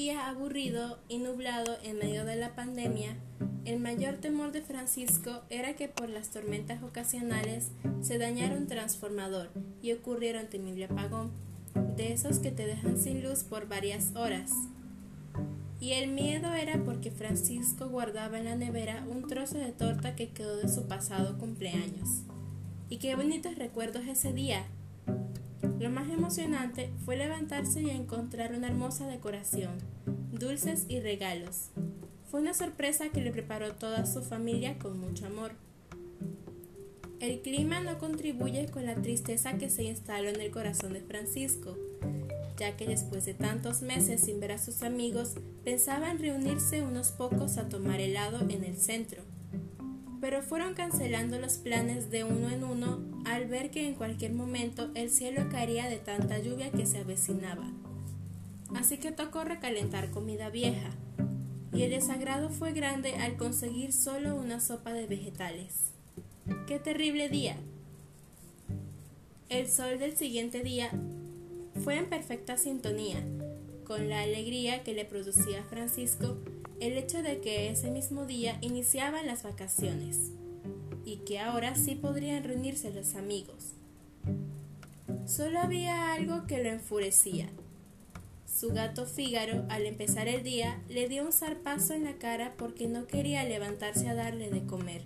día aburrido y nublado en medio de la pandemia, el mayor temor de Francisco era que por las tormentas ocasionales se dañara un transformador y ocurriera un temible apagón, de esos que te dejan sin luz por varias horas. Y el miedo era porque Francisco guardaba en la nevera un trozo de torta que quedó de su pasado cumpleaños. Y qué bonitos recuerdos ese día, lo más emocionante fue levantarse y encontrar una hermosa decoración, dulces y regalos. Fue una sorpresa que le preparó toda su familia con mucho amor. El clima no contribuye con la tristeza que se instaló en el corazón de Francisco, ya que después de tantos meses sin ver a sus amigos, pensaba en reunirse unos pocos a tomar helado en el centro pero fueron cancelando los planes de uno en uno al ver que en cualquier momento el cielo caería de tanta lluvia que se avecinaba. Así que tocó recalentar comida vieja, y el desagrado fue grande al conseguir solo una sopa de vegetales. ¡Qué terrible día! El sol del siguiente día fue en perfecta sintonía con la alegría que le producía Francisco el hecho de que ese mismo día iniciaban las vacaciones y que ahora sí podrían reunirse los amigos. Solo había algo que lo enfurecía. Su gato Fígaro, al empezar el día, le dio un zarpazo en la cara porque no quería levantarse a darle de comer,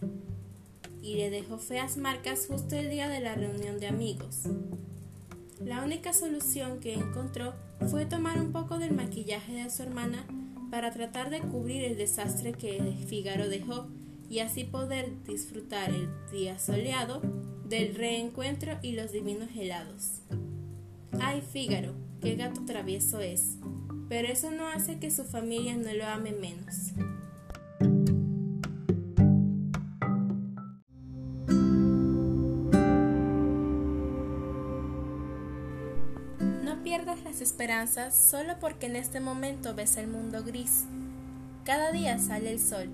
y le dejó feas marcas justo el día de la reunión de amigos. La única solución que encontró fue tomar un poco del maquillaje de su hermana para tratar de cubrir el desastre que Figaro dejó y así poder disfrutar el día soleado del reencuentro y los divinos helados. Ay, Fígaro, qué gato travieso es, pero eso no hace que su familia no lo ame menos. Pierdas las esperanzas solo porque en este momento ves el mundo gris. Cada día sale el sol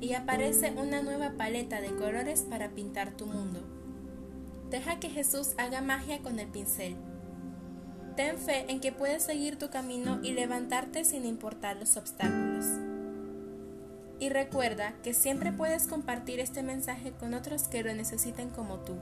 y aparece una nueva paleta de colores para pintar tu mundo. Deja que Jesús haga magia con el pincel. Ten fe en que puedes seguir tu camino y levantarte sin importar los obstáculos. Y recuerda que siempre puedes compartir este mensaje con otros que lo necesiten como tú.